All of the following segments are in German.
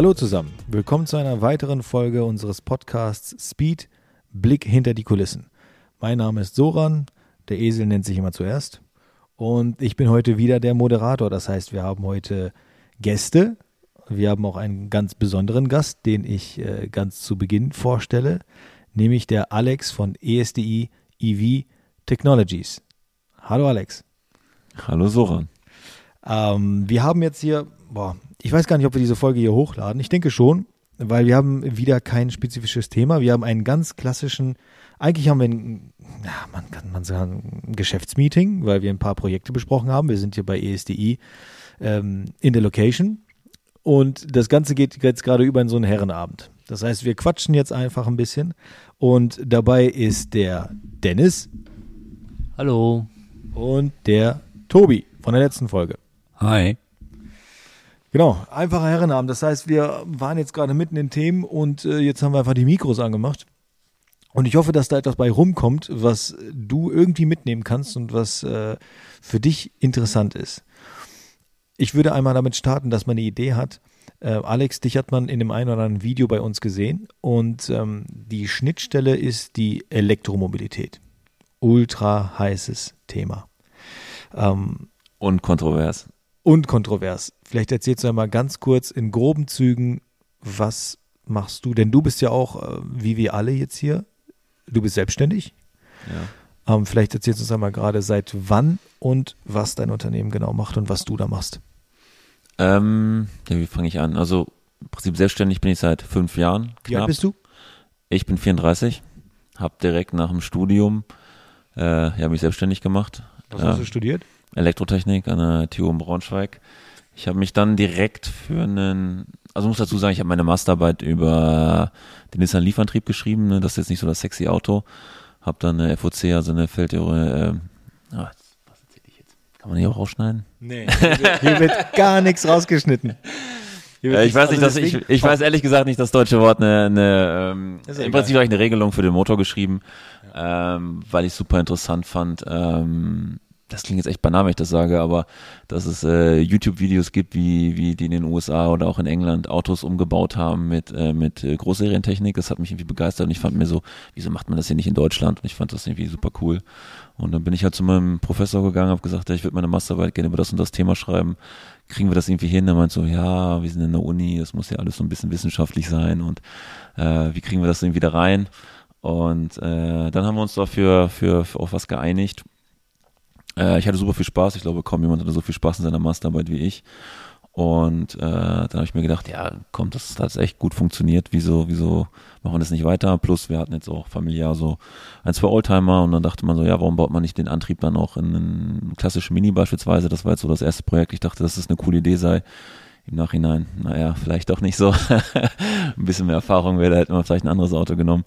Hallo zusammen, willkommen zu einer weiteren Folge unseres Podcasts Speed, Blick hinter die Kulissen. Mein Name ist Soran, der Esel nennt sich immer zuerst und ich bin heute wieder der Moderator. Das heißt, wir haben heute Gäste, wir haben auch einen ganz besonderen Gast, den ich äh, ganz zu Beginn vorstelle, nämlich der Alex von ESDI EV Technologies. Hallo Alex. Hallo Soran. Ähm, wir haben jetzt hier, boah, ich weiß gar nicht, ob wir diese Folge hier hochladen. Ich denke schon, weil wir haben wieder kein spezifisches Thema. Wir haben einen ganz klassischen, eigentlich haben wir ein, ja, man kann man sagen, ein Geschäftsmeeting, weil wir ein paar Projekte besprochen haben. Wir sind hier bei ESDI ähm, in der Location und das Ganze geht jetzt gerade über in so einen Herrenabend. Das heißt, wir quatschen jetzt einfach ein bisschen und dabei ist der Dennis. Hallo. Und der Tobi von der letzten Folge. Hi. Genau, einfacher Herrenabend. Das heißt, wir waren jetzt gerade mitten in Themen und äh, jetzt haben wir einfach die Mikros angemacht. Und ich hoffe, dass da etwas bei rumkommt, was du irgendwie mitnehmen kannst und was äh, für dich interessant ist. Ich würde einmal damit starten, dass man eine Idee hat. Äh, Alex, dich hat man in dem einen oder anderen Video bei uns gesehen und ähm, die Schnittstelle ist die Elektromobilität. Ultra heißes Thema. Ähm, und kontrovers und kontrovers. Vielleicht erzählst du einmal ganz kurz in groben Zügen, was machst du? Denn du bist ja auch, äh, wie wir alle jetzt hier, du bist selbstständig. Ja. Ähm, vielleicht erzählst du uns einmal gerade, seit wann und was dein Unternehmen genau macht und was du da machst. Ähm, ja, wie fange ich an? Also im Prinzip selbstständig bin ich seit fünf Jahren. Knapp. Wie alt bist du? Ich bin 34, habe direkt nach dem Studium äh, ja, mich selbstständig gemacht. Was hast du studiert? Elektrotechnik an der TU in Braunschweig. Ich habe mich dann direkt für einen, also muss dazu sagen, ich habe meine Masterarbeit über den Nissan Liefantrieb geschrieben, ne? das ist jetzt nicht so das sexy Auto. Habe dann eine FOC, also eine Feldtheorie, äh, ah, was erzähle ich jetzt? Kann man hier auch rausschneiden? Nee, hier wird gar nichts rausgeschnitten. Äh, ich weiß nicht, dass ich, ich weiß ehrlich gesagt nicht das deutsche Wort eine, eine ähm, im Prinzip habe ich eine Regelung für den Motor geschrieben, ja. ähm, weil ich super interessant fand. Ähm, das klingt jetzt echt banal, wenn ich das sage, aber dass es äh, YouTube-Videos gibt, wie, wie die in den USA oder auch in England Autos umgebaut haben mit, äh, mit äh, Großserientechnik, das hat mich irgendwie begeistert und ich fand mir so, wieso macht man das hier nicht in Deutschland? Und ich fand das irgendwie super cool. Und dann bin ich halt zu meinem Professor gegangen, habe gesagt, ja, ich würde meine Masterarbeit gerne über das und das Thema schreiben. Kriegen wir das irgendwie hin? Er meint so, ja, wir sind in der Uni, das muss ja alles so ein bisschen wissenschaftlich sein und äh, wie kriegen wir das irgendwie da rein? Und äh, dann haben wir uns dafür für, für auf was geeinigt äh, ich hatte super viel Spaß. Ich glaube, kaum jemand hatte so viel Spaß in seiner Masterarbeit wie ich. Und äh, dann habe ich mir gedacht, ja, komm, das hat echt gut funktioniert. Wieso, wieso machen wir das nicht weiter? Plus, wir hatten jetzt auch familiär so ein, zwei Oldtimer und dann dachte man so, ja, warum baut man nicht den Antrieb dann auch in einen klassischen Mini beispielsweise? Das war jetzt so das erste Projekt. Ich dachte, dass das eine coole Idee sei. Im Nachhinein, naja, vielleicht auch nicht so. ein bisschen mehr Erfahrung wäre, da hätte man vielleicht ein anderes Auto genommen.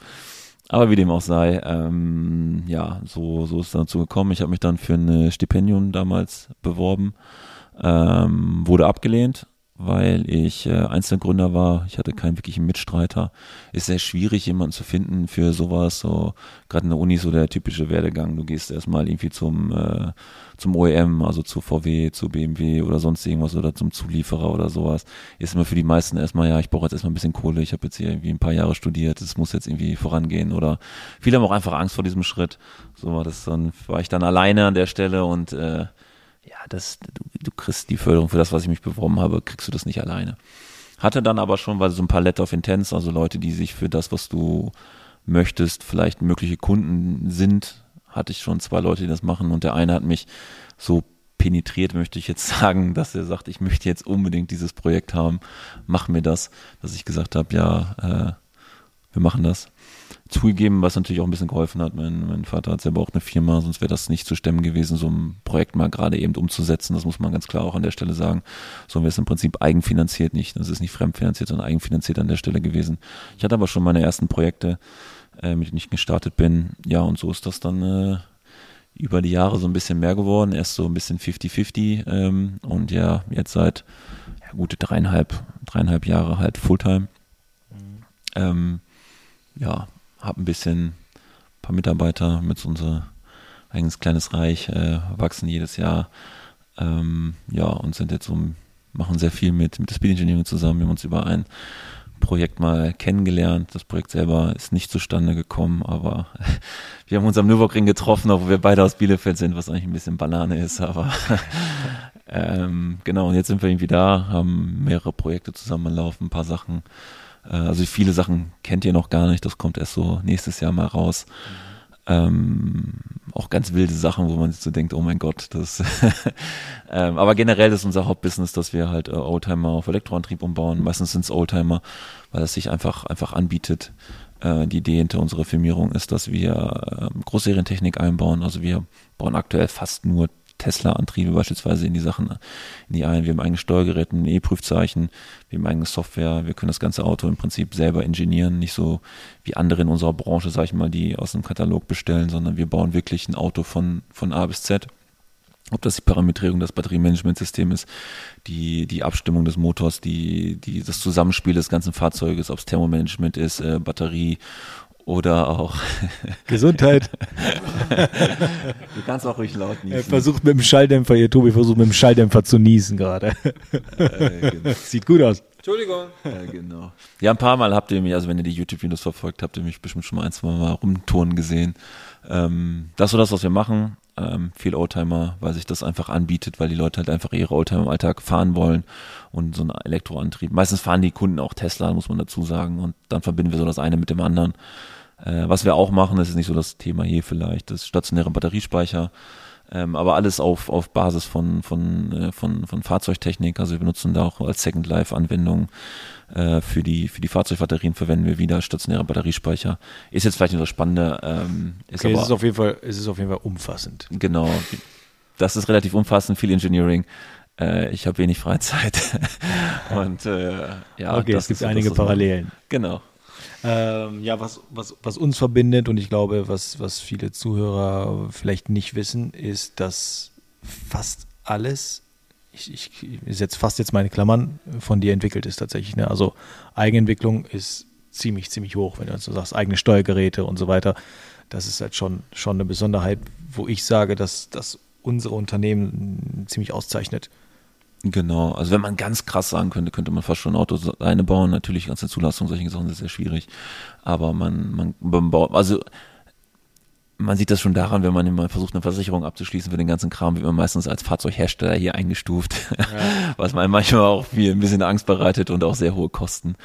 Aber wie dem auch sei, ähm, ja, so, so ist es dazu gekommen. Ich habe mich dann für ein Stipendium damals beworben, ähm, wurde abgelehnt, weil ich äh, Einzelgründer war. Ich hatte keinen wirklichen Mitstreiter. Ist sehr schwierig, jemanden zu finden für sowas. So gerade in der Uni so der typische Werdegang. Du gehst erstmal irgendwie zum äh, zum OEM, also zu VW, zu BMW oder sonst irgendwas oder zum Zulieferer oder sowas. Ist immer für die meisten erstmal, ja, ich brauche jetzt erstmal ein bisschen Kohle. Ich habe jetzt hier irgendwie ein paar Jahre studiert. Es muss jetzt irgendwie vorangehen oder viele haben auch einfach Angst vor diesem Schritt. So war das dann war ich dann alleine an der Stelle und äh, ja, das, du, du kriegst die Förderung für das, was ich mich beworben habe, kriegst du das nicht alleine. Hatte dann aber schon, weil so ein paar Letter of Intents, also Leute, die sich für das, was du möchtest, vielleicht mögliche Kunden sind, hatte ich schon zwei Leute, die das machen. Und der eine hat mich so penetriert, möchte ich jetzt sagen, dass er sagt, ich möchte jetzt unbedingt dieses Projekt haben, mach mir das, dass ich gesagt habe, ja, äh, wir machen das zugegeben, was natürlich auch ein bisschen geholfen hat. Mein, mein Vater hat selber auch eine Firma, sonst wäre das nicht zu stemmen gewesen, so ein Projekt mal gerade eben umzusetzen. Das muss man ganz klar auch an der Stelle sagen. So wäre es im Prinzip eigenfinanziert nicht. Das ist nicht fremdfinanziert, sondern eigenfinanziert an der Stelle gewesen. Ich hatte aber schon meine ersten Projekte, äh, mit denen ich gestartet bin. Ja, und so ist das dann äh, über die Jahre so ein bisschen mehr geworden. Erst so ein bisschen 50-50 ähm, und ja, jetzt seit ja, gute dreieinhalb, dreieinhalb Jahre halt Fulltime. Mhm. Ähm, ja, habe ein bisschen, ein paar Mitarbeiter mit unser eigenes kleines Reich, äh, wachsen jedes Jahr. Ähm, ja, und sind jetzt so machen sehr viel mit, mit der Speed Engineering zusammen. Wir haben uns über ein Projekt mal kennengelernt. Das Projekt selber ist nicht zustande gekommen, aber wir haben uns am Nürburgring getroffen, obwohl wir beide aus Bielefeld sind, was eigentlich ein bisschen Banane ist, aber ähm, genau, und jetzt sind wir irgendwie da, haben mehrere Projekte zusammen laufen, ein paar Sachen. Äh, also viele Sachen kennt ihr noch gar nicht, das kommt erst so nächstes Jahr mal raus. Ähm, auch ganz wilde Sachen, wo man sich so denkt, oh mein Gott, das. ähm, aber generell ist unser Hauptbusiness, dass wir halt äh, Oldtimer auf Elektroantrieb umbauen. Meistens sind es Oldtimer, weil es sich einfach einfach anbietet. Äh, die Idee hinter unserer Firmierung ist, dass wir äh, Großserientechnik einbauen. Also wir bauen aktuell fast nur Tesla-Antriebe beispielsweise in die Sachen, in die ein. Wir haben eigene Steuergeräte, ein E-Prüfzeichen, wir haben eigene Software, wir können das ganze Auto im Prinzip selber ingenieren, nicht so wie andere in unserer Branche, sag ich mal, die aus einem Katalog bestellen, sondern wir bauen wirklich ein Auto von, von A bis Z. Ob das die Parametrierung das Batteriemanagementsystem ist, die, die Abstimmung des Motors, die, die, das Zusammenspiel des ganzen Fahrzeuges, ob es Thermomanagement ist, äh, Batterie oder auch Gesundheit. du kannst auch ruhig laut niesen. Er versucht mit dem Schalldämpfer, ihr Tobi versucht mit dem Schalldämpfer zu niesen gerade. Äh, genau. Sieht gut aus. Entschuldigung. Ja, genau. Ja, ein paar Mal habt ihr mich, also wenn ihr die YouTube-Videos verfolgt, habt ihr mich bestimmt schon mal ein, zwei Mal rumturnen gesehen. Ähm, das ist so das, was wir machen. Ähm, viel Oldtimer, weil sich das einfach anbietet, weil die Leute halt einfach ihre Oldtimer im Alltag fahren wollen und so ein Elektroantrieb. Meistens fahren die Kunden auch Tesla, muss man dazu sagen, und dann verbinden wir so das eine mit dem anderen. Äh, was wir auch machen, das ist nicht so das Thema hier vielleicht, das stationäre Batteriespeicher. Ähm, aber alles auf, auf Basis von, von, äh, von, von Fahrzeugtechnik. Also wir benutzen da auch als Second Life Anwendung äh, für, die, für die Fahrzeugbatterien verwenden wir wieder stationäre Batteriespeicher. Ist jetzt vielleicht nicht so spannende. Ähm, ist okay, aber, es ist auf jeden Fall, es ist auf jeden Fall umfassend. Genau. Das ist relativ umfassend, viel Engineering. Äh, ich habe wenig Freizeit. Und äh, ja, okay, es gibt einige Parallelen. Genau. Ähm, ja, was, was, was uns verbindet und ich glaube, was, was viele Zuhörer vielleicht nicht wissen, ist, dass fast alles, ich, ich, setze fast jetzt meine Klammern, von dir entwickelt ist tatsächlich. Ne? Also Eigenentwicklung ist ziemlich, ziemlich hoch, wenn du so sagst, eigene Steuergeräte und so weiter. Das ist halt schon, schon eine Besonderheit, wo ich sage, dass, dass unsere Unternehmen ziemlich auszeichnet. Genau, also wenn man ganz krass sagen könnte, könnte man fast schon ein Auto alleine bauen. Natürlich ganze Zulassung, solche Sachen sind sehr schwierig. Aber man, man, man baut, also man sieht das schon daran, wenn man immer versucht, eine Versicherung abzuschließen für den ganzen Kram, wird man meistens als Fahrzeughersteller hier eingestuft, ja. was man manchmal auch viel ein bisschen Angst bereitet und auch sehr hohe Kosten.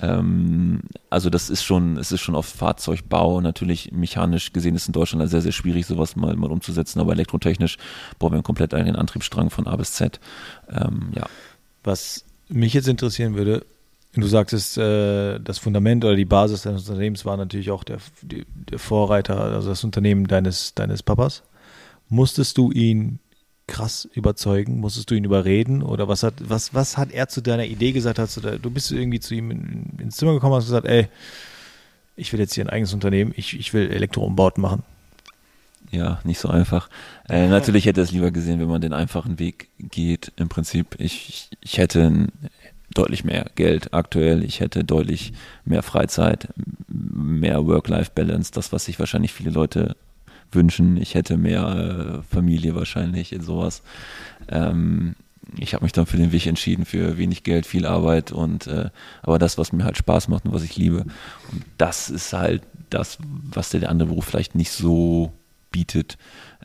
Ähm, also das ist schon, es ist schon auf Fahrzeugbau natürlich mechanisch gesehen ist in Deutschland sehr, sehr schwierig, sowas mal, mal umzusetzen, aber elektrotechnisch brauchen wir einen komplett eigenen Antriebsstrang von A bis Z. Ähm, ja. Was mich jetzt interessieren würde, Du sagtest, äh, das Fundament oder die Basis deines Unternehmens war natürlich auch der, der Vorreiter, also das Unternehmen deines, deines Papas. Musstest du ihn krass überzeugen? Musstest du ihn überreden? Oder was hat, was, was hat er zu deiner Idee gesagt? Hast du, da, du bist irgendwie zu ihm in, ins Zimmer gekommen und hast gesagt, ey, ich will jetzt hier ein eigenes Unternehmen, ich, ich will Elektroumbauten machen. Ja, nicht so einfach. Äh, natürlich hätte er es lieber gesehen, wenn man den einfachen Weg geht. Im Prinzip, ich, ich, ich hätte deutlich mehr Geld aktuell, ich hätte deutlich mehr Freizeit, mehr Work-Life-Balance, das, was sich wahrscheinlich viele Leute wünschen. Ich hätte mehr äh, Familie wahrscheinlich in sowas. Ähm, ich habe mich dann für den Weg entschieden, für wenig Geld, viel Arbeit und äh, aber das, was mir halt Spaß macht und was ich liebe. Und das ist halt das, was der andere Beruf vielleicht nicht so bietet.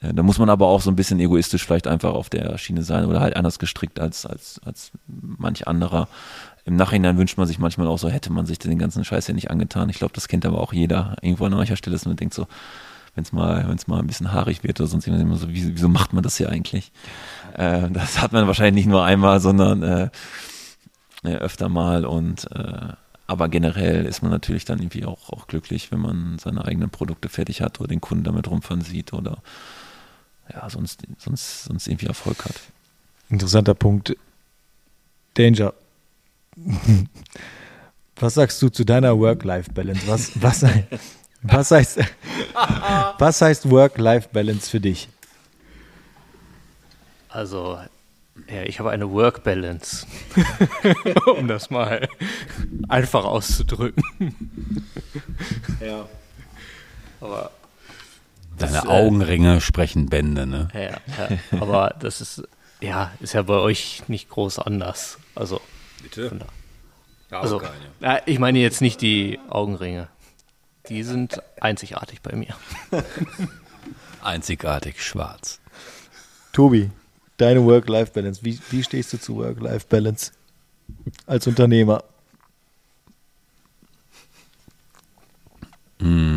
Äh, da muss man aber auch so ein bisschen egoistisch vielleicht einfach auf der Schiene sein oder halt anders gestrickt als, als, als manch anderer. Im Nachhinein wünscht man sich manchmal auch so, hätte man sich den ganzen Scheiß ja nicht angetan. Ich glaube, das kennt aber auch jeder. Irgendwo an mancher Stelle ist man denkt so, wenn es mal, wenn es mal ein bisschen haarig wird oder sonst immer so, wieso, macht man das hier eigentlich? Äh, das hat man wahrscheinlich nicht nur einmal, sondern äh, öfter mal und äh, aber generell ist man natürlich dann irgendwie auch, auch glücklich, wenn man seine eigenen Produkte fertig hat oder den Kunden damit rumfahren sieht oder ja, sonst, sonst, sonst irgendwie Erfolg hat. Interessanter Punkt. Danger. Was sagst du zu deiner Work-Life-Balance? Was, was, was heißt, was heißt Work-Life-Balance für dich? Also, ja, ich habe eine Work-Balance, um das mal einfach auszudrücken. Ja. Aber Deine das, äh, Augenringe äh, sprechen Bände, ne? Ja, ja, aber das ist Ja, ist ja bei euch nicht groß anders. Also, Bitte? Also, ja, ich meine jetzt nicht die Augenringe. Die sind einzigartig bei mir. einzigartig schwarz. Tobi, deine Work-Life-Balance. Wie, wie stehst du zu Work-Life-Balance als Unternehmer? Mm,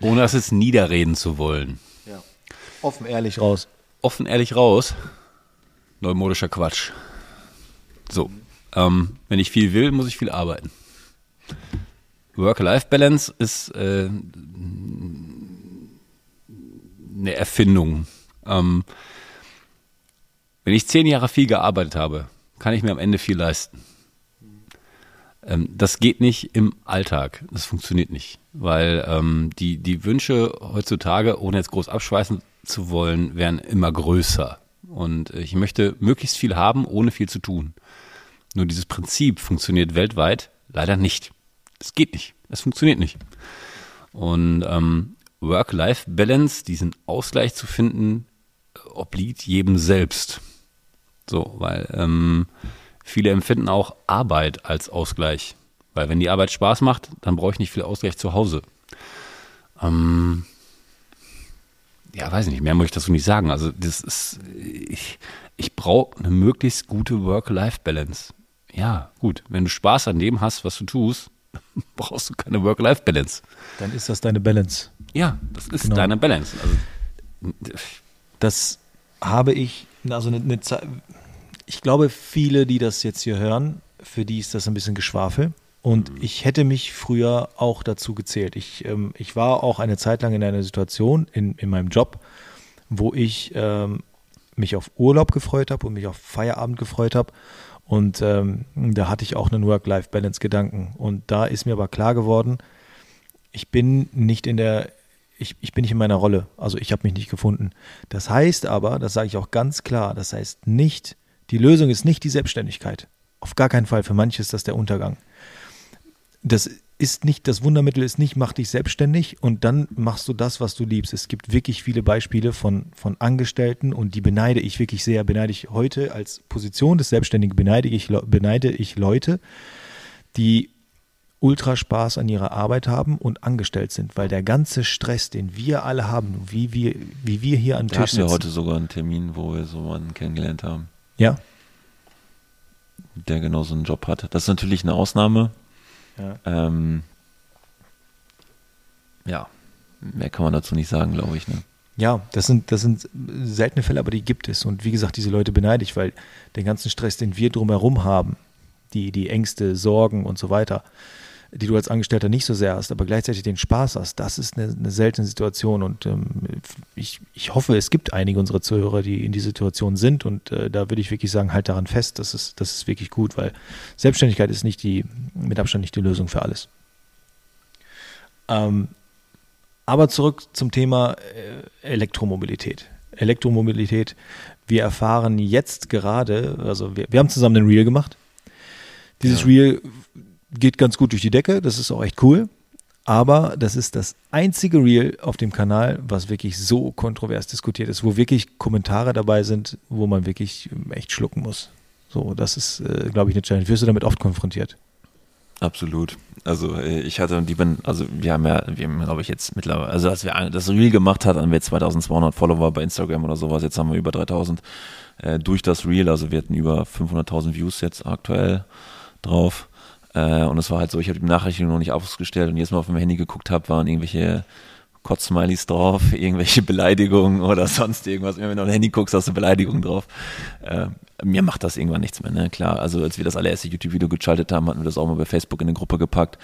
ohne das jetzt niederreden zu wollen. Ja. Offen ehrlich raus. Offen ehrlich raus. Neumodischer Quatsch. So. Ähm, wenn ich viel will, muss ich viel arbeiten. Work-Life-Balance ist äh, eine Erfindung. Ähm, wenn ich zehn Jahre viel gearbeitet habe, kann ich mir am Ende viel leisten. Ähm, das geht nicht im Alltag. Das funktioniert nicht, weil ähm, die, die Wünsche heutzutage, ohne jetzt groß abschweißen zu wollen, werden immer größer. Und ich möchte möglichst viel haben, ohne viel zu tun. Nur dieses Prinzip funktioniert weltweit leider nicht. Es geht nicht. Es funktioniert nicht. Und ähm, Work-Life-Balance, diesen Ausgleich zu finden, obliegt jedem selbst. So, weil ähm, viele empfinden auch Arbeit als Ausgleich. Weil wenn die Arbeit Spaß macht, dann brauche ich nicht viel Ausgleich zu Hause. Ähm, ja, weiß ich nicht, mehr möchte ich dazu nicht sagen. Also das ist, ich, ich brauche eine möglichst gute Work-Life-Balance. Ja, gut, wenn du Spaß an dem hast, was du tust, brauchst du keine Work-Life-Balance. Dann ist das deine Balance. Ja, das ist genau. deine Balance. Also, das habe ich, also eine, eine Zeit, ich glaube, viele, die das jetzt hier hören, für die ist das ein bisschen Geschwafel. Und mhm. ich hätte mich früher auch dazu gezählt. Ich, ähm, ich war auch eine Zeit lang in einer Situation in, in meinem Job, wo ich ähm, mich auf Urlaub gefreut habe und mich auf Feierabend gefreut habe und ähm, da hatte ich auch einen Work-Life-Balance-Gedanken. Und da ist mir aber klar geworden, ich bin nicht in der, ich, ich bin nicht in meiner Rolle. Also ich habe mich nicht gefunden. Das heißt aber, das sage ich auch ganz klar, das heißt nicht, die Lösung ist nicht die Selbstständigkeit. Auf gar keinen Fall. Für manche ist das der Untergang. Das ist nicht, das Wundermittel ist nicht, mach dich selbstständig und dann machst du das, was du liebst. Es gibt wirklich viele Beispiele von, von Angestellten und die beneide ich wirklich sehr, beneide ich heute als Position des Selbstständigen, beneide ich, beneide ich Leute, die ultra Spaß an ihrer Arbeit haben und angestellt sind, weil der ganze Stress, den wir alle haben, wie wir, wie wir hier an Tisch sitzen. Wir heute sogar einen Termin, wo wir so einen kennengelernt haben. Ja. Der genau so einen Job hat. Das ist natürlich eine Ausnahme, ja. Ähm, ja, mehr kann man dazu nicht sagen, glaube ich. Ne? Ja, das sind, das sind seltene Fälle, aber die gibt es. Und wie gesagt, diese Leute beneide ich, weil den ganzen Stress, den wir drumherum haben, die, die Ängste, Sorgen und so weiter, die du als Angestellter nicht so sehr hast, aber gleichzeitig den Spaß hast, das ist eine, eine seltene Situation. Und ähm, ich, ich hoffe, es gibt einige unserer Zuhörer, die in dieser Situation sind. Und äh, da würde ich wirklich sagen, halt daran fest, das ist, das ist wirklich gut, weil Selbstständigkeit ist nicht die, mit Abstand nicht die Lösung für alles. Ähm, aber zurück zum Thema äh, Elektromobilität. Elektromobilität. Wir erfahren jetzt gerade, also wir, wir haben zusammen einen Reel gemacht. Dieses ja. Reel geht ganz gut durch die Decke, das ist auch echt cool. Aber das ist das einzige Reel auf dem Kanal, was wirklich so kontrovers diskutiert ist, wo wirklich Kommentare dabei sind, wo man wirklich echt schlucken muss. So, das ist, äh, glaube ich, eine Challenge. Wirst du damit oft konfrontiert? Absolut. Also äh, ich hatte die bin, also wir haben ja, wir haben glaube ich jetzt mittlerweile, also als wir das Reel gemacht hat, hatten wir 2200 Follower bei Instagram oder sowas, jetzt haben wir über 3000 äh, durch das Reel, also wir hatten über 500.000 Views jetzt aktuell drauf. Äh, und es war halt so, ich habe die Nachrichten noch nicht ausgestellt und jedes Mal auf mein Handy geguckt habe, waren irgendwelche Kotzsmileys drauf, irgendwelche Beleidigungen oder sonst irgendwas. Wenn du auf dein Handy guckst, hast du Beleidigungen drauf. Äh, mir macht das irgendwann nichts mehr, ne? Klar, also als wir das allererste YouTube-Video geschaltet haben, hatten wir das auch mal bei Facebook in eine Gruppe gepackt.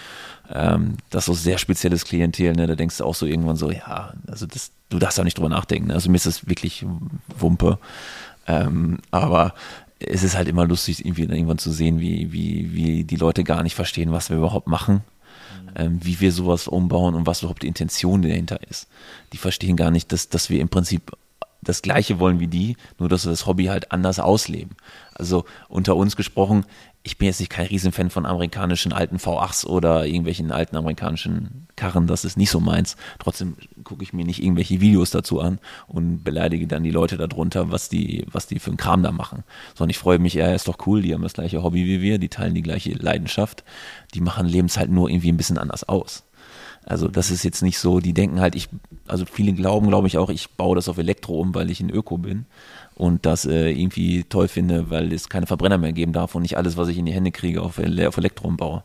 Ähm, das ist so sehr spezielles Klientel, ne? Da denkst du auch so irgendwann so, ja, also das, du darfst auch nicht drüber nachdenken. Ne? Also mir ist das wirklich Wumpe. Ähm, aber es ist halt immer lustig, irgendwie irgendwann zu sehen, wie, wie, wie die Leute gar nicht verstehen, was wir überhaupt machen, mhm. ähm, wie wir sowas umbauen und was überhaupt die Intention dahinter ist. Die verstehen gar nicht, dass, dass wir im Prinzip das Gleiche wollen wie die, nur dass wir das Hobby halt anders ausleben. Also unter uns gesprochen, ich bin jetzt nicht kein Riesenfan von amerikanischen alten V8s oder irgendwelchen alten amerikanischen Karren, das ist nicht so meins. Trotzdem gucke ich mir nicht irgendwelche Videos dazu an und beleidige dann die Leute darunter, was die, was die für einen Kram da machen. Sondern ich freue mich, ja, ist doch cool, die haben das gleiche Hobby wie wir, die teilen die gleiche Leidenschaft, die machen Leben halt nur irgendwie ein bisschen anders aus. Also das ist jetzt nicht so, die denken halt, ich, also viele glauben, glaube ich auch, ich baue das auf Elektro um, weil ich ein Öko bin und das äh, irgendwie toll finde, weil es keine Verbrenner mehr geben darf und nicht alles, was ich in die Hände kriege, auf, auf Elektro umbaue.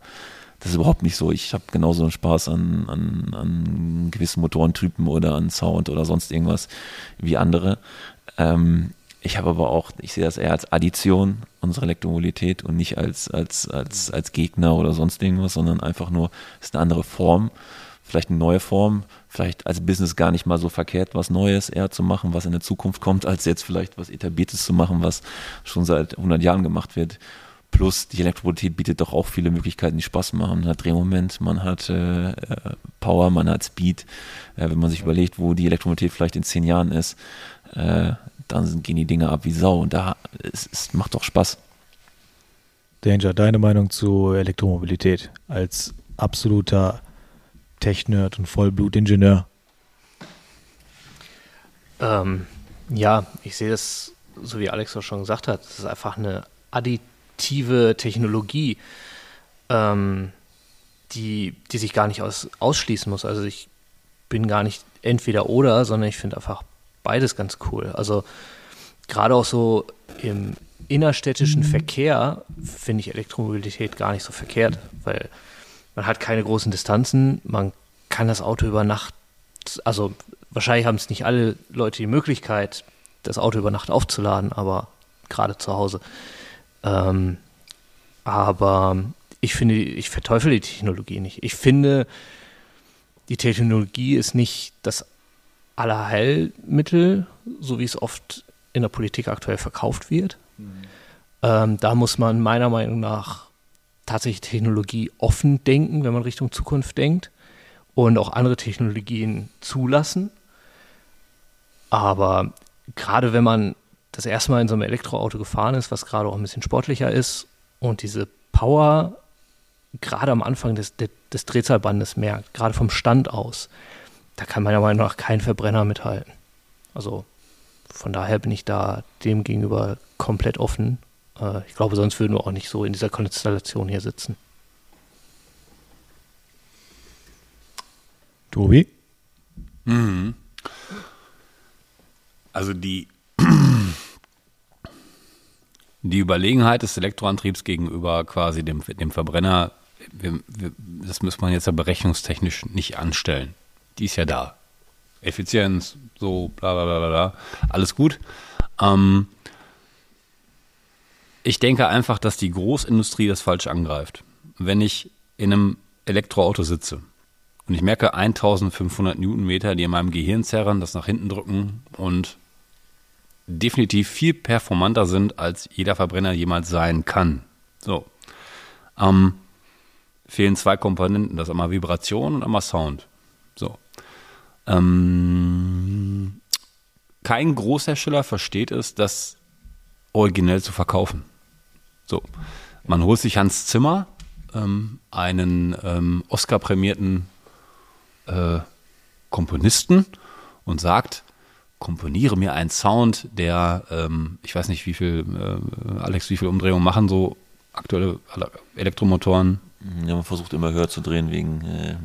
Das ist überhaupt nicht so. Ich habe genauso einen Spaß an, an, an gewissen Motorentypen oder an Sound oder sonst irgendwas wie andere. Ähm, ich habe aber auch, ich sehe das eher als Addition unserer Elektromobilität und nicht als, als, als, als Gegner oder sonst irgendwas, sondern einfach nur, es ist eine andere Form, vielleicht eine neue Form, vielleicht als Business gar nicht mal so verkehrt, was Neues eher zu machen, was in der Zukunft kommt, als jetzt vielleicht was Etabliertes zu machen, was schon seit 100 Jahren gemacht wird. Plus die Elektromobilität bietet doch auch viele Möglichkeiten, die Spaß machen. Man hat Drehmoment, man hat äh, äh, Power, man hat Speed. Äh, wenn man sich überlegt, wo die Elektromobilität vielleicht in zehn Jahren ist, äh, dann gehen die Dinge ab wie Sau. Und da es, es macht doch Spaß. Danger, deine Meinung zu Elektromobilität als absoluter Tech-Nerd und Vollblutingenieur? Ähm, ja, ich sehe das, so wie Alex auch schon gesagt hat, das ist einfach eine additive Technologie, ähm, die, die sich gar nicht aus, ausschließen muss. Also ich bin gar nicht entweder oder, sondern ich finde einfach beides ganz cool. Also gerade auch so im innerstädtischen mhm. Verkehr finde ich Elektromobilität gar nicht so verkehrt, weil man hat keine großen Distanzen, man kann das Auto über Nacht, also wahrscheinlich haben es nicht alle Leute die Möglichkeit, das Auto über Nacht aufzuladen, aber gerade zu Hause. Ähm, aber ich finde, ich verteufel die Technologie nicht. Ich finde, die Technologie ist nicht das Allerheilmittel, so wie es oft in der Politik aktuell verkauft wird. Mhm. Ähm, da muss man meiner Meinung nach tatsächlich Technologie offen denken, wenn man Richtung Zukunft denkt und auch andere Technologien zulassen. Aber gerade wenn man das erste Mal in so einem Elektroauto gefahren ist, was gerade auch ein bisschen sportlicher ist und diese Power gerade am Anfang des, des Drehzahlbandes merkt, gerade vom Stand aus, da kann meiner Meinung nach kein Verbrenner mithalten. Also von daher bin ich da dem gegenüber komplett offen äh, ich glaube, sonst würden wir auch nicht so in dieser Konstellation hier sitzen. Tobi? Mhm. Also die, die Überlegenheit des Elektroantriebs gegenüber quasi dem, dem Verbrenner, wir, wir, das muss man jetzt ja berechnungstechnisch nicht anstellen. Die ist ja da. Effizienz, so, bla bla bla bla, alles gut. Ähm, ich denke einfach, dass die Großindustrie das falsch angreift. Wenn ich in einem Elektroauto sitze und ich merke 1500 Newtonmeter, die in meinem Gehirn zerren, das nach hinten drücken und definitiv viel performanter sind, als jeder Verbrenner jemals sein kann. So. Ähm, fehlen zwei Komponenten, das ist einmal Vibration und einmal Sound. So. Ähm, kein Großhersteller versteht es, das originell zu verkaufen. So, man holt sich Hans Zimmer, ähm, einen ähm, Oscar-prämierten äh, Komponisten und sagt, komponiere mir einen Sound, der, ähm, ich weiß nicht, wie viel, äh, Alex, wie viel Umdrehungen machen so aktuelle Elektromotoren? Ja, man versucht immer höher zu drehen wegen äh,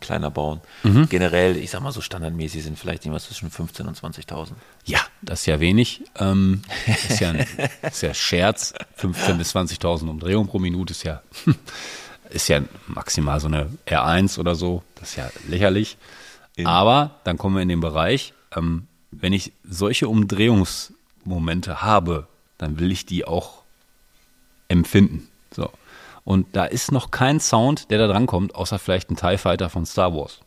kleiner bauen. Mhm. Generell, ich sag mal so standardmäßig sind vielleicht irgendwas zwischen 15.000 und 20.000. Ja, das ist ja wenig. Ähm, ist, ja ein, ist ja Scherz. 15.000 bis 20.000 Umdrehungen pro Minute ist ja, ist ja maximal so eine R1 oder so. Das ist ja lächerlich. In Aber dann kommen wir in den Bereich, ähm, wenn ich solche Umdrehungsmomente habe, dann will ich die auch empfinden. So. Und da ist noch kein Sound, der da drankommt, außer vielleicht ein TIE Fighter von Star Wars.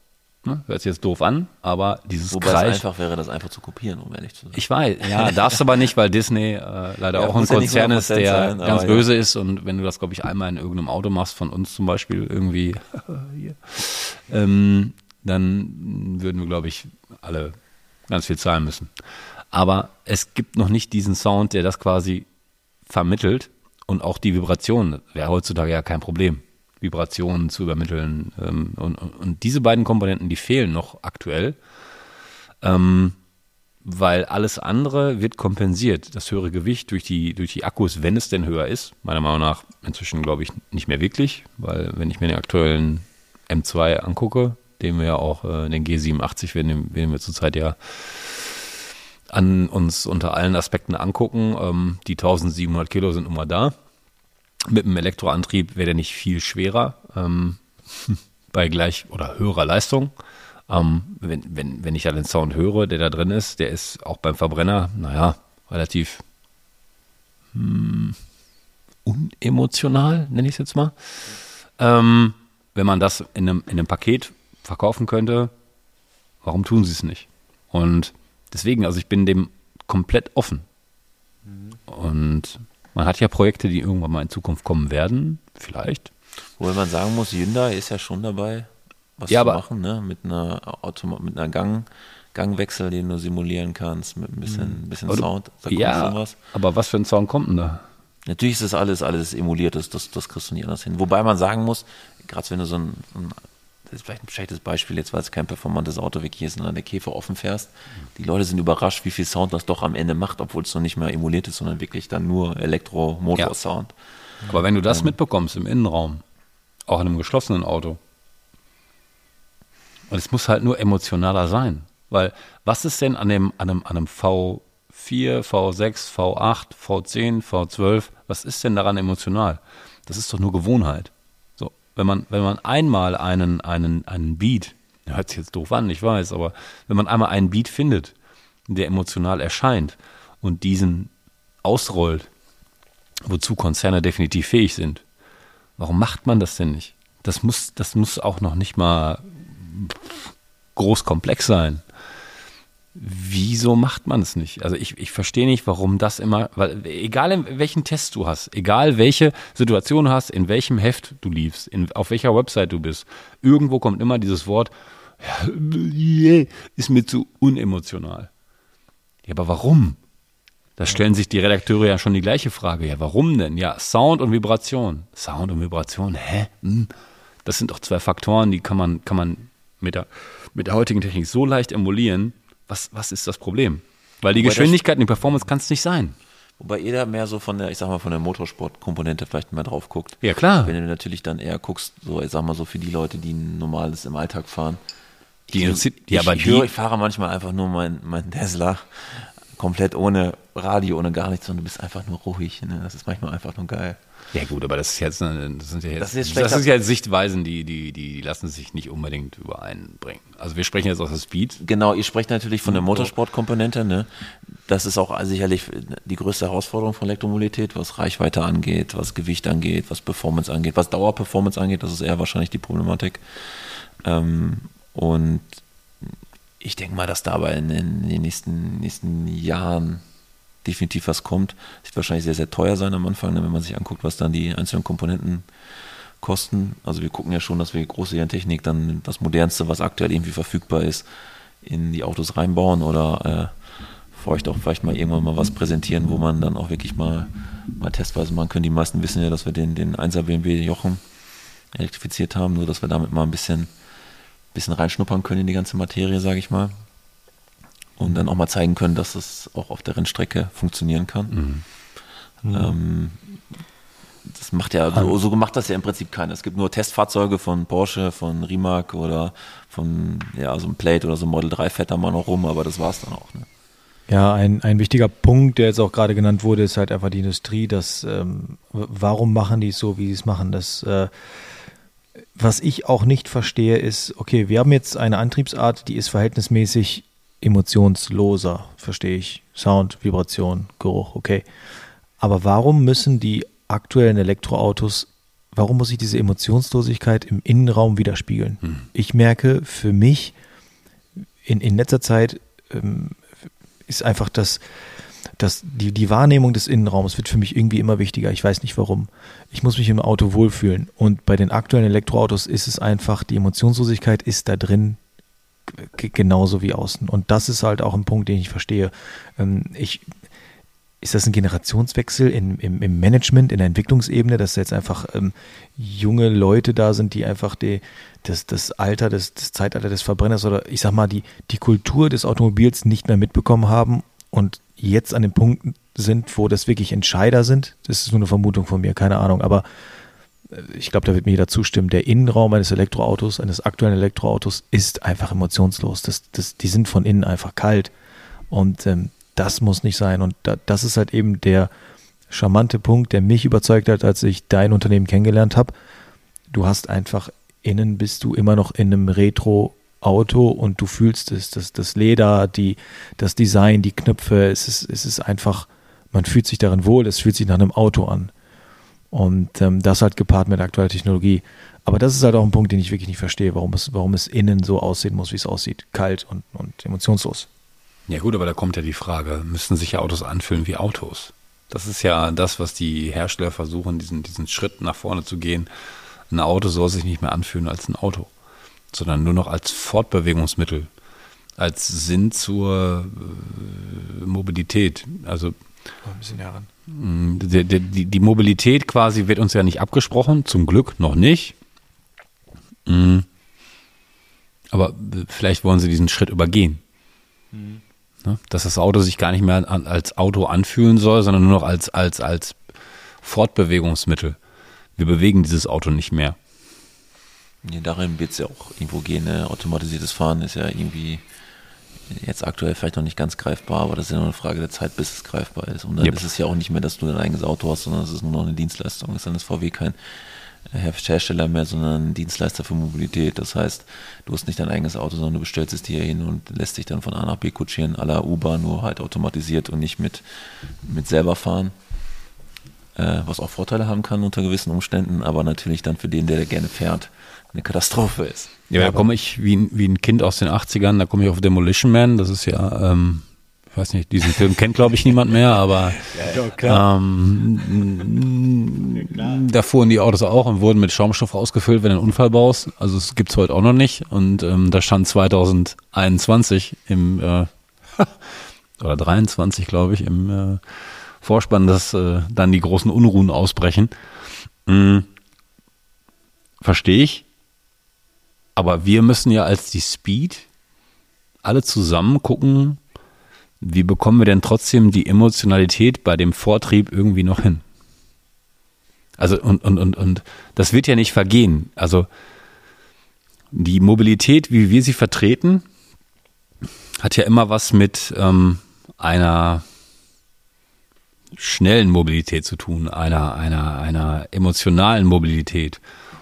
Ne? Hört sich jetzt doof an, aber dieses Wobei Kreisch, es einfach wäre, das einfach zu kopieren, um ehrlich zu sein. Ich weiß, ja, darfst aber nicht, weil Disney äh, leider ja, auch ein Konzern ist, der sein, ganz böse ja. ist und wenn du das, glaube ich, einmal in irgendeinem Auto machst, von uns zum Beispiel irgendwie, ähm, dann würden wir, glaube ich, alle ganz viel zahlen müssen. Aber es gibt noch nicht diesen Sound, der das quasi vermittelt und auch die Vibration wäre heutzutage ja kein Problem. Vibrationen zu übermitteln. Ähm, und, und, diese beiden Komponenten, die fehlen noch aktuell, ähm, weil alles andere wird kompensiert. Das höhere Gewicht durch die, durch die Akkus, wenn es denn höher ist, meiner Meinung nach inzwischen glaube ich nicht mehr wirklich, weil wenn ich mir den aktuellen M2 angucke, den wir ja auch, äh, den G87, den, den wir zurzeit ja an uns unter allen Aspekten angucken, ähm, die 1700 Kilo sind nun mal da. Mit einem Elektroantrieb wäre der nicht viel schwerer ähm, bei gleich oder höherer Leistung. Ähm, wenn, wenn, wenn ich da den Sound höre, der da drin ist, der ist auch beim Verbrenner, naja, relativ hm, unemotional, nenne ich es jetzt mal. Ähm, wenn man das in einem, in einem Paket verkaufen könnte, warum tun sie es nicht? Und deswegen, also ich bin dem komplett offen. Mhm. Und man hat ja Projekte, die irgendwann mal in Zukunft kommen werden, vielleicht. Wobei man sagen muss, Hyundai ist ja schon dabei, was ja, zu machen, ne? Mit einer Automa mit einer Gang, Gangwechsel, den du simulieren kannst, mit ein bisschen, mhm. bisschen Sound. ja, sowas. aber was für ein Sound kommt denn da? Natürlich ist das alles, alles emuliert, das, das, das kriegst du nicht anders hin. Wobei man sagen muss, gerade wenn du so ein, ein das ist vielleicht ein schlechtes Beispiel jetzt, weil es kein performantes Auto wirklich ist, sondern der Käfer offen fährst. Die Leute sind überrascht, wie viel Sound das doch am Ende macht, obwohl es noch nicht mehr emuliert ist, sondern wirklich dann nur Elektromotor-Sound. Ja. Aber wenn du das ähm, mitbekommst im Innenraum, auch in einem geschlossenen Auto, und es muss halt nur emotionaler sein. Weil was ist denn an, dem, an, einem, an einem V4, V6, V8, V10, V12, was ist denn daran emotional? Das ist doch nur Gewohnheit. Wenn man, wenn man einmal einen, einen, einen Beat, hört sich jetzt doof an, ich weiß, aber wenn man einmal einen Beat findet, der emotional erscheint und diesen ausrollt, wozu Konzerne definitiv fähig sind, warum macht man das denn nicht? Das muss, das muss auch noch nicht mal groß komplex sein. Wieso macht man es nicht? Also ich, ich verstehe nicht, warum das immer, weil egal in welchen Test du hast, egal welche Situation du hast, in welchem Heft du liefst, in, auf welcher Website du bist, irgendwo kommt immer dieses Wort, ist mir zu unemotional. Ja, aber warum? Da stellen sich die Redakteure ja schon die gleiche Frage. Ja, warum denn? Ja, Sound und Vibration. Sound und Vibration, hä? Hm. Das sind doch zwei Faktoren, die kann man, kann man mit der, mit der heutigen Technik so leicht emulieren, was, was ist das Problem? Weil die Wobei Geschwindigkeit und die Performance kann es nicht sein. Wobei ihr da mehr so von der, ich sag mal, von der Motorsportkomponente vielleicht mal drauf guckt. Ja, klar. Wenn du natürlich dann eher guckst, so, ich sag mal, so für die Leute, die ein normales im Alltag fahren. Die, ich, die, ich, aber ich, höre, ich fahre manchmal einfach nur mein, mein Tesla komplett ohne Radio, ohne gar nichts, sondern du bist einfach nur ruhig. Ne? Das ist manchmal einfach nur geil. Ja gut, aber das ist jetzt, das sind ja jetzt, das, ist das sind ja Sichtweisen, die, die, die lassen sich nicht unbedingt übereinbringen. Also wir sprechen jetzt aus der Speed. Genau, ihr sprecht natürlich von der Motorsportkomponente. Ne? Das ist auch sicherlich die größte Herausforderung von Elektromobilität, was Reichweite angeht, was Gewicht angeht, was Performance angeht, was Dauerperformance angeht. Das ist eher wahrscheinlich die Problematik. Ähm, und ich denke mal, dass dabei in den nächsten, nächsten Jahren definitiv was kommt. Es wird wahrscheinlich sehr, sehr teuer sein am Anfang, ne, wenn man sich anguckt, was dann die einzelnen Komponenten kosten. Also wir gucken ja schon, dass wir große Technik dann das modernste, was aktuell irgendwie verfügbar ist, in die Autos reinbauen oder äh, euch doch vielleicht mal irgendwann mal was präsentieren, wo man dann auch wirklich mal, mal testweise machen können. Die meisten wissen ja, dass wir den, den 1er BMW Jochen elektrifiziert haben, nur dass wir damit mal ein bisschen, bisschen reinschnuppern können in die ganze Materie, sage ich mal und dann auch mal zeigen können, dass es auch auf der Rennstrecke funktionieren kann. Mhm. Ähm, das macht ja, so, so macht das ja im Prinzip keiner. Es gibt nur Testfahrzeuge von Porsche, von Rimac oder von, ja, so ein Plate oder so ein Model 3 fährt da mal noch rum, aber das war es dann auch. Ne? Ja, ein, ein wichtiger Punkt, der jetzt auch gerade genannt wurde, ist halt einfach die Industrie, dass, ähm, warum machen die es so, wie sie es machen? Das, äh, was ich auch nicht verstehe, ist, okay, wir haben jetzt eine Antriebsart, die ist verhältnismäßig emotionsloser, verstehe ich. Sound, Vibration, Geruch, okay. Aber warum müssen die aktuellen Elektroautos, warum muss ich diese Emotionslosigkeit im Innenraum widerspiegeln? Hm. Ich merke für mich in, in letzter Zeit ähm, ist einfach das, das, die, die Wahrnehmung des Innenraums wird für mich irgendwie immer wichtiger. Ich weiß nicht warum. Ich muss mich im Auto wohlfühlen. Und bei den aktuellen Elektroautos ist es einfach, die Emotionslosigkeit ist da drin genauso wie außen. Und das ist halt auch ein Punkt, den ich verstehe. Ähm, ich, ist das ein Generationswechsel in, im, im, Management, in der Entwicklungsebene, dass jetzt einfach ähm, junge Leute da sind, die einfach die, das, das Alter, das, das Zeitalter des Verbrenners oder ich sag mal, die, die Kultur des Automobils nicht mehr mitbekommen haben und jetzt an dem Punkt sind, wo das wirklich Entscheider sind? Das ist nur eine Vermutung von mir, keine Ahnung, aber ich glaube, da wird mir jeder zustimmen. Der Innenraum eines Elektroautos, eines aktuellen Elektroautos, ist einfach emotionslos. Das, das, die sind von innen einfach kalt. Und ähm, das muss nicht sein. Und da, das ist halt eben der charmante Punkt, der mich überzeugt hat, als ich dein Unternehmen kennengelernt habe. Du hast einfach innen bist du immer noch in einem Retro-Auto und du fühlst es, das, das Leder, die, das Design, die Knöpfe, es ist, es ist einfach, man fühlt sich darin wohl, es fühlt sich nach einem Auto an. Und ähm, das halt gepaart mit aktueller Technologie. Aber das ist halt auch ein Punkt, den ich wirklich nicht verstehe, warum es, warum es innen so aussehen muss, wie es aussieht. Kalt und, und emotionslos. Ja gut, aber da kommt ja die Frage, müssen sich ja Autos anfühlen wie Autos? Das ist ja das, was die Hersteller versuchen, diesen, diesen Schritt nach vorne zu gehen. Ein Auto soll sich nicht mehr anfühlen als ein Auto, sondern nur noch als Fortbewegungsmittel, als Sinn zur äh, Mobilität. Also ein bisschen heran. Mm, die, die, die, Mobilität quasi wird uns ja nicht abgesprochen, zum Glück noch nicht. Mm. Aber vielleicht wollen sie diesen Schritt übergehen. Mhm. Ne? Dass das Auto sich gar nicht mehr als Auto anfühlen soll, sondern nur noch als, als, als Fortbewegungsmittel. Wir bewegen dieses Auto nicht mehr. Nee, darin wird es ja auch irgendwo gehen. Ne? Automatisiertes Fahren ist ja irgendwie jetzt aktuell vielleicht noch nicht ganz greifbar, aber das ist ja nur eine Frage der Zeit, bis es greifbar ist. Und dann yep. ist es ja auch nicht mehr, dass du dein eigenes Auto hast, sondern es ist nur noch eine Dienstleistung. Ist dann das VW kein Hersteller mehr, sondern ein Dienstleister für Mobilität. Das heißt, du hast nicht dein eigenes Auto, sondern du bestellst es dir hin und lässt dich dann von A nach B kutschieren, à la Uber, nur halt automatisiert und nicht mit, mit selber fahren. Äh, was auch Vorteile haben kann unter gewissen Umständen, aber natürlich dann für den, der, der gerne fährt, eine Katastrophe ist. Ja, da komme ich wie, wie ein Kind aus den 80ern, da komme ich auf Demolition Man, das ist ja ähm, ich weiß nicht, diesen Film kennt, glaube ich, niemand mehr, aber ja, ähm, da fuhren die Autos auch und wurden mit Schaumstoff ausgefüllt, wenn du einen Unfall baust. Also es gibt's heute auch noch nicht. Und ähm, da stand 2021 im äh, oder 23, glaube ich, im äh, Vorspann, dass äh, dann die großen Unruhen ausbrechen. Hm, Verstehe ich. Aber wir müssen ja als die Speed alle zusammen gucken, wie bekommen wir denn trotzdem die Emotionalität bei dem Vortrieb irgendwie noch hin? Also, und, und, und, und das wird ja nicht vergehen. Also, die Mobilität, wie wir sie vertreten, hat ja immer was mit ähm, einer schnellen Mobilität zu tun, einer, einer, einer emotionalen Mobilität.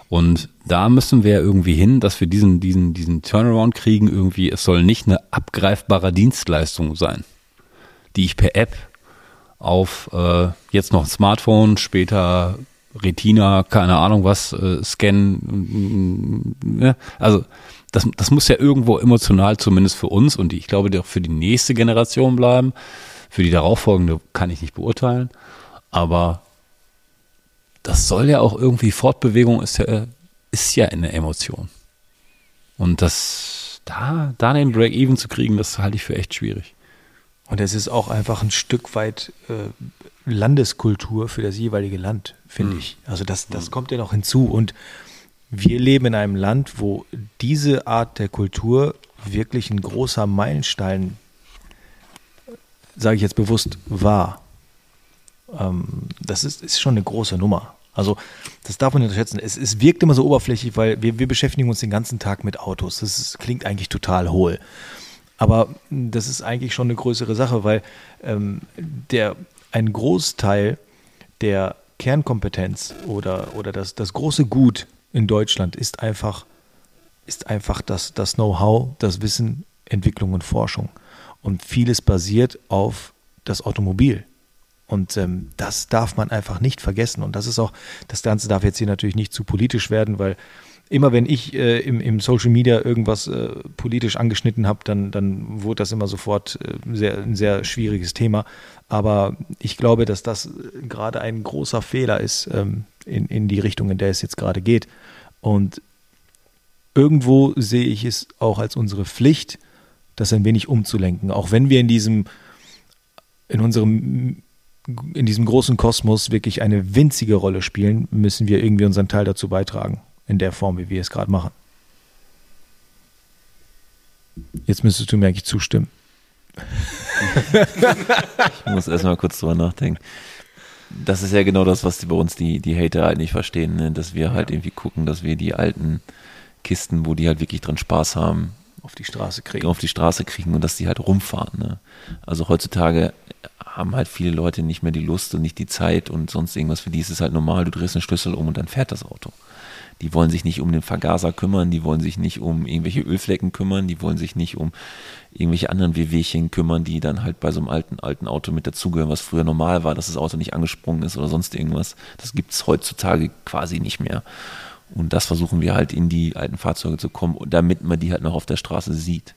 Und da müssen wir irgendwie hin, dass wir diesen, diesen, diesen Turnaround kriegen irgendwie. Es soll nicht eine abgreifbare Dienstleistung sein, die ich per App auf äh, jetzt noch Smartphone, später Retina, keine Ahnung was, äh, scannen. Äh, also das, das muss ja irgendwo emotional zumindest für uns und ich glaube auch für die nächste Generation bleiben. Für die darauffolgende kann ich nicht beurteilen. Aber das soll ja auch irgendwie, Fortbewegung ist ja, ist ja eine Emotion. Und das, da, da den Break-Even zu kriegen, das halte ich für echt schwierig. Und es ist auch einfach ein Stück weit äh, Landeskultur für das jeweilige Land, finde mhm. ich. Also das, das mhm. kommt ja noch hinzu. Und wir leben in einem Land, wo diese Art der Kultur wirklich ein großer Meilenstein, sage ich jetzt bewusst, war. Ähm, das ist, ist schon eine große Nummer. Also das darf man nicht unterschätzen. Es, es wirkt immer so oberflächlich, weil wir, wir beschäftigen uns den ganzen Tag mit Autos. Das ist, klingt eigentlich total hohl. Aber das ist eigentlich schon eine größere Sache, weil ähm, der, ein Großteil der Kernkompetenz oder, oder das, das große Gut in Deutschland ist einfach, ist einfach das, das Know-how, das Wissen, Entwicklung und Forschung. Und vieles basiert auf das Automobil. Und ähm, das darf man einfach nicht vergessen. Und das ist auch, das Ganze darf jetzt hier natürlich nicht zu politisch werden, weil immer wenn ich äh, im, im Social Media irgendwas äh, politisch angeschnitten habe, dann, dann wurde das immer sofort äh, sehr, ein sehr schwieriges Thema. Aber ich glaube, dass das gerade ein großer Fehler ist ähm, in, in die Richtung, in der es jetzt gerade geht. Und irgendwo sehe ich es auch als unsere Pflicht, das ein wenig umzulenken. Auch wenn wir in diesem, in unserem in diesem großen Kosmos wirklich eine winzige Rolle spielen, müssen wir irgendwie unseren Teil dazu beitragen, in der Form, wie wir es gerade machen. Jetzt müsstest du mir eigentlich zustimmen. ich muss erstmal kurz drüber nachdenken. Das ist ja genau das, was die, bei uns die, die Hater halt nicht verstehen, ne? dass wir halt irgendwie gucken, dass wir die alten Kisten, wo die halt wirklich drin Spaß haben, auf die Straße kriegen. Auf die Straße kriegen und dass die halt rumfahren. Ne? Also heutzutage haben halt viele Leute nicht mehr die Lust und nicht die Zeit und sonst irgendwas. Für die ist es halt normal, du drehst den Schlüssel um und dann fährt das Auto. Die wollen sich nicht um den Vergaser kümmern, die wollen sich nicht um irgendwelche Ölflecken kümmern, die wollen sich nicht um irgendwelche anderen Wehwehchen kümmern, die dann halt bei so einem alten, alten Auto mit dazugehören, was früher normal war, dass das Auto nicht angesprungen ist oder sonst irgendwas. Das gibt es heutzutage quasi nicht mehr. Und das versuchen wir halt in die alten Fahrzeuge zu kommen, damit man die halt noch auf der Straße sieht.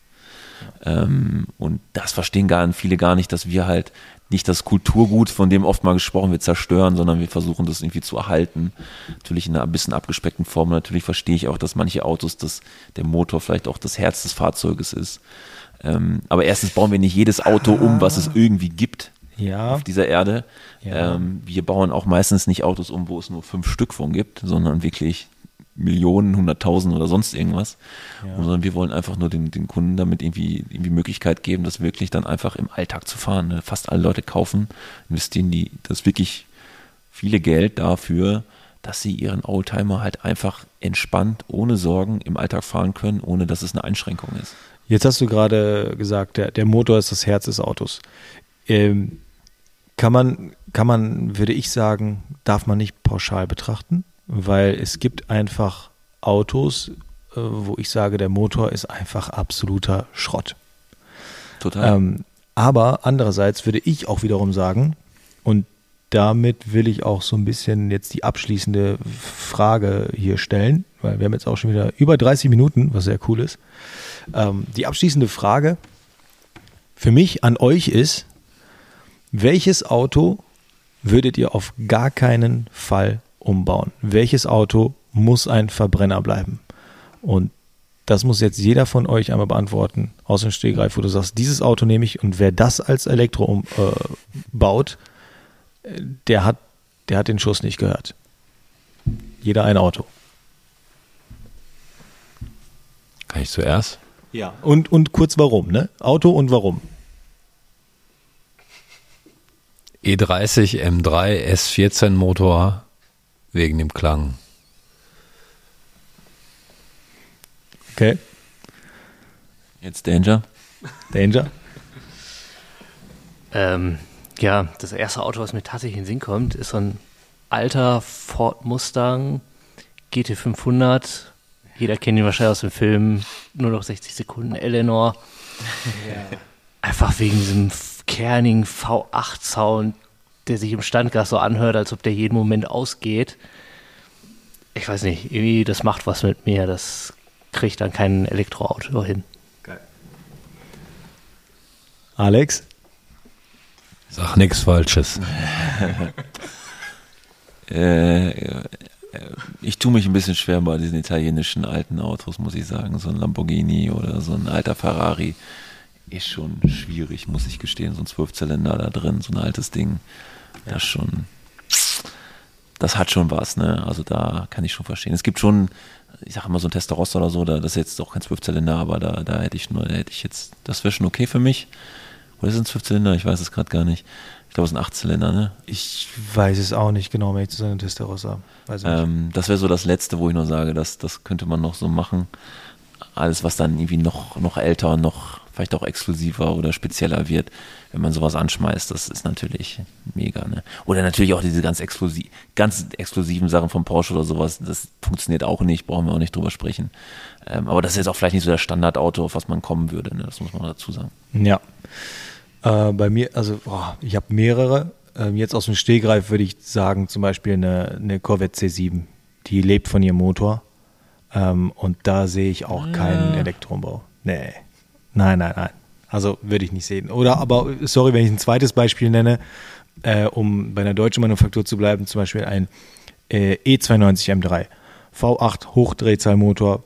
Ja. Ähm, und das verstehen gar viele gar nicht, dass wir halt nicht das Kulturgut, von dem oft mal gesprochen wird, zerstören, sondern wir versuchen das irgendwie zu erhalten. Natürlich in einer ein bisschen abgespeckten Form. Natürlich verstehe ich auch, dass manche Autos, dass der Motor vielleicht auch das Herz des Fahrzeuges ist. Ähm, aber erstens bauen wir nicht jedes Auto um, was es irgendwie gibt ja. auf dieser Erde. Ja. Ähm, wir bauen auch meistens nicht Autos um, wo es nur fünf Stück von gibt, sondern wirklich Millionen, Hunderttausend oder sonst irgendwas. Ja. Sondern wir wollen einfach nur den, den Kunden damit irgendwie, irgendwie Möglichkeit geben, das wirklich dann einfach im Alltag zu fahren. Ne? Fast alle Leute kaufen, investieren die das wirklich viele Geld dafür, dass sie ihren Oldtimer halt einfach entspannt, ohne Sorgen im Alltag fahren können, ohne dass es eine Einschränkung ist. Jetzt hast du gerade gesagt, der, der Motor ist das Herz des Autos. Ähm, kann man, kann man, würde ich sagen, darf man nicht pauschal betrachten? Weil es gibt einfach Autos, äh, wo ich sage, der Motor ist einfach absoluter Schrott. Total. Ähm, aber andererseits würde ich auch wiederum sagen, und damit will ich auch so ein bisschen jetzt die abschließende Frage hier stellen, weil wir haben jetzt auch schon wieder über 30 Minuten, was sehr cool ist. Ähm, die abschließende Frage für mich an euch ist, welches Auto würdet ihr auf gar keinen Fall umbauen? Welches Auto muss ein Verbrenner bleiben? Und das muss jetzt jeder von euch einmal beantworten, aus dem Stegreif, wo du sagst, dieses Auto nehme ich und wer das als Elektro umbaut, äh, der hat, der hat den Schuss nicht gehört. Jeder ein Auto. Kann ich zuerst? Ja. Und, und kurz warum, ne? Auto und warum? E30 M3 S14 Motor wegen dem Klang. Okay. Jetzt Danger. Danger. Ähm, ja, das erste Auto, was mir tatsächlich in den Sinn kommt, ist so ein alter Ford Mustang GT500. Jeder kennt ihn wahrscheinlich aus dem Film Nur noch 60 Sekunden Eleanor. Ja. Einfach wegen diesem kernigen V8-Sound, der sich im Standgas so anhört, als ob der jeden Moment ausgeht. Ich weiß nicht, irgendwie, das macht was mit mir. Das kriegt dann kein Elektroauto hin. Geil. Alex? Sag nichts Falsches. äh, ich tue mich ein bisschen schwer bei diesen italienischen alten Autos, muss ich sagen. So ein Lamborghini oder so ein alter Ferrari ist schon schwierig, muss ich gestehen. So ein Zwölfzylinder da drin, so ein altes Ding. Ja. Das schon, das hat schon was, ne? Also da kann ich schon verstehen. Es gibt schon, ich sage immer so ein Testarossa oder so, da, das ist jetzt auch kein Zwölfzylinder, aber da, da hätte ich nur, da hätte ich jetzt, das wäre schon okay für mich. Oder ist es ein Zwölfzylinder? Ich weiß es gerade gar nicht. Ich glaube, es ist ein Achtzylinder, ne? Ich weiß es auch nicht genau, wenn ich zu seinem Testarossa. Ähm, das wäre so das Letzte, wo ich nur sage, das, das könnte man noch so machen. Alles, was dann irgendwie noch, noch älter, noch vielleicht auch exklusiver oder spezieller wird, wenn man sowas anschmeißt, das ist natürlich mega. Ne? Oder natürlich auch diese ganz, exklusiv, ganz exklusiven Sachen von Porsche oder sowas, das funktioniert auch nicht, brauchen wir auch nicht drüber sprechen. Ähm, aber das ist jetzt auch vielleicht nicht so das Standardauto, auf was man kommen würde, ne? das muss man dazu sagen. Ja. Äh, bei mir, also boah, ich habe mehrere. Ähm, jetzt aus dem Stehgreif würde ich sagen, zum Beispiel eine, eine Corvette C7. Die lebt von ihrem Motor. Ähm, und da sehe ich auch ja. keinen Elektrombau. Nee. Nein, nein, nein. Also würde ich nicht sehen. Oder aber, sorry, wenn ich ein zweites Beispiel nenne, äh, um bei einer deutschen Manufaktur zu bleiben, zum Beispiel ein äh, E92 M3. V8 Hochdrehzahlmotor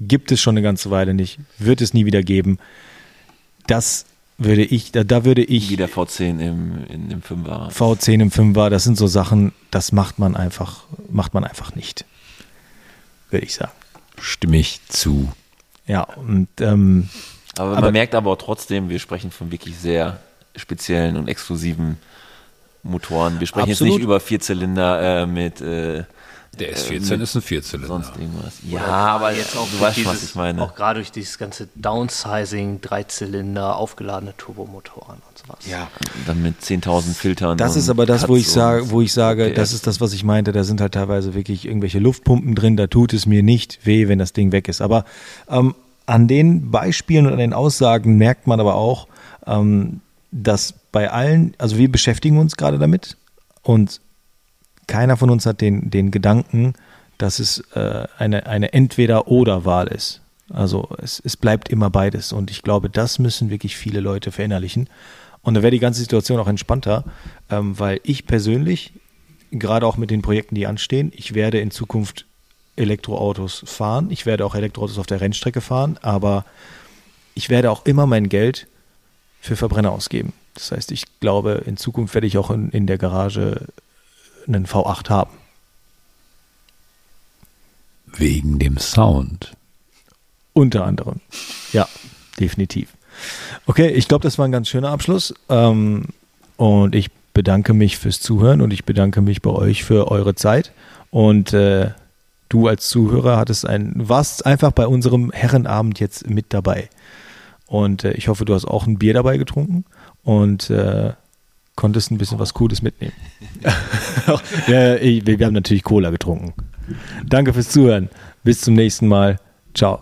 gibt es schon eine ganze Weile nicht, wird es nie wieder geben. Das würde ich, da, da würde ich. Wie der V10 im, in dem 5er. V10 im 5er, das sind so Sachen, das macht man einfach, macht man einfach nicht. Würde ich sagen. Stimme ich zu. Ja, und ähm, aber man aber, merkt aber auch trotzdem, wir sprechen von wirklich sehr speziellen und exklusiven Motoren. Wir sprechen absolut. jetzt nicht über Vierzylinder äh, mit äh, der S14 äh, ist ein Vierzylinder. Sonst irgendwas. Ja, aber jetzt auch, du weißt dieses, was ich meine. Auch gerade durch dieses ganze Downsizing, Dreizylinder, aufgeladene Turbomotoren und sowas. Ja, dann mit 10.000 Filtern. Das ist aber das, wo ich sage, wo ich sage, das ist das, was ich meinte. Da sind halt teilweise wirklich irgendwelche Luftpumpen drin. Da tut es mir nicht weh, wenn das Ding weg ist. Aber ähm, an den Beispielen und an den Aussagen merkt man aber auch, ähm, dass bei allen, also wir beschäftigen uns gerade damit und keiner von uns hat den, den Gedanken, dass es äh, eine, eine Entweder-Oder-Wahl ist. Also es, es bleibt immer beides. Und ich glaube, das müssen wirklich viele Leute verinnerlichen. Und da wäre die ganze Situation auch entspannter, ähm, weil ich persönlich, gerade auch mit den Projekten, die anstehen, ich werde in Zukunft Elektroautos fahren. Ich werde auch Elektroautos auf der Rennstrecke fahren, aber ich werde auch immer mein Geld für Verbrenner ausgeben. Das heißt, ich glaube, in Zukunft werde ich auch in, in der Garage einen V8 haben. Wegen dem Sound. Unter anderem. Ja, definitiv. Okay, ich glaube, das war ein ganz schöner Abschluss. Ähm, und ich bedanke mich fürs Zuhören und ich bedanke mich bei euch für eure Zeit. Und äh, du als Zuhörer hattest ein, warst einfach bei unserem Herrenabend jetzt mit dabei. Und äh, ich hoffe, du hast auch ein Bier dabei getrunken. Und äh, konntest ein bisschen was Cooles mitnehmen. ja, wir haben natürlich Cola getrunken. Danke fürs Zuhören. Bis zum nächsten Mal. Ciao.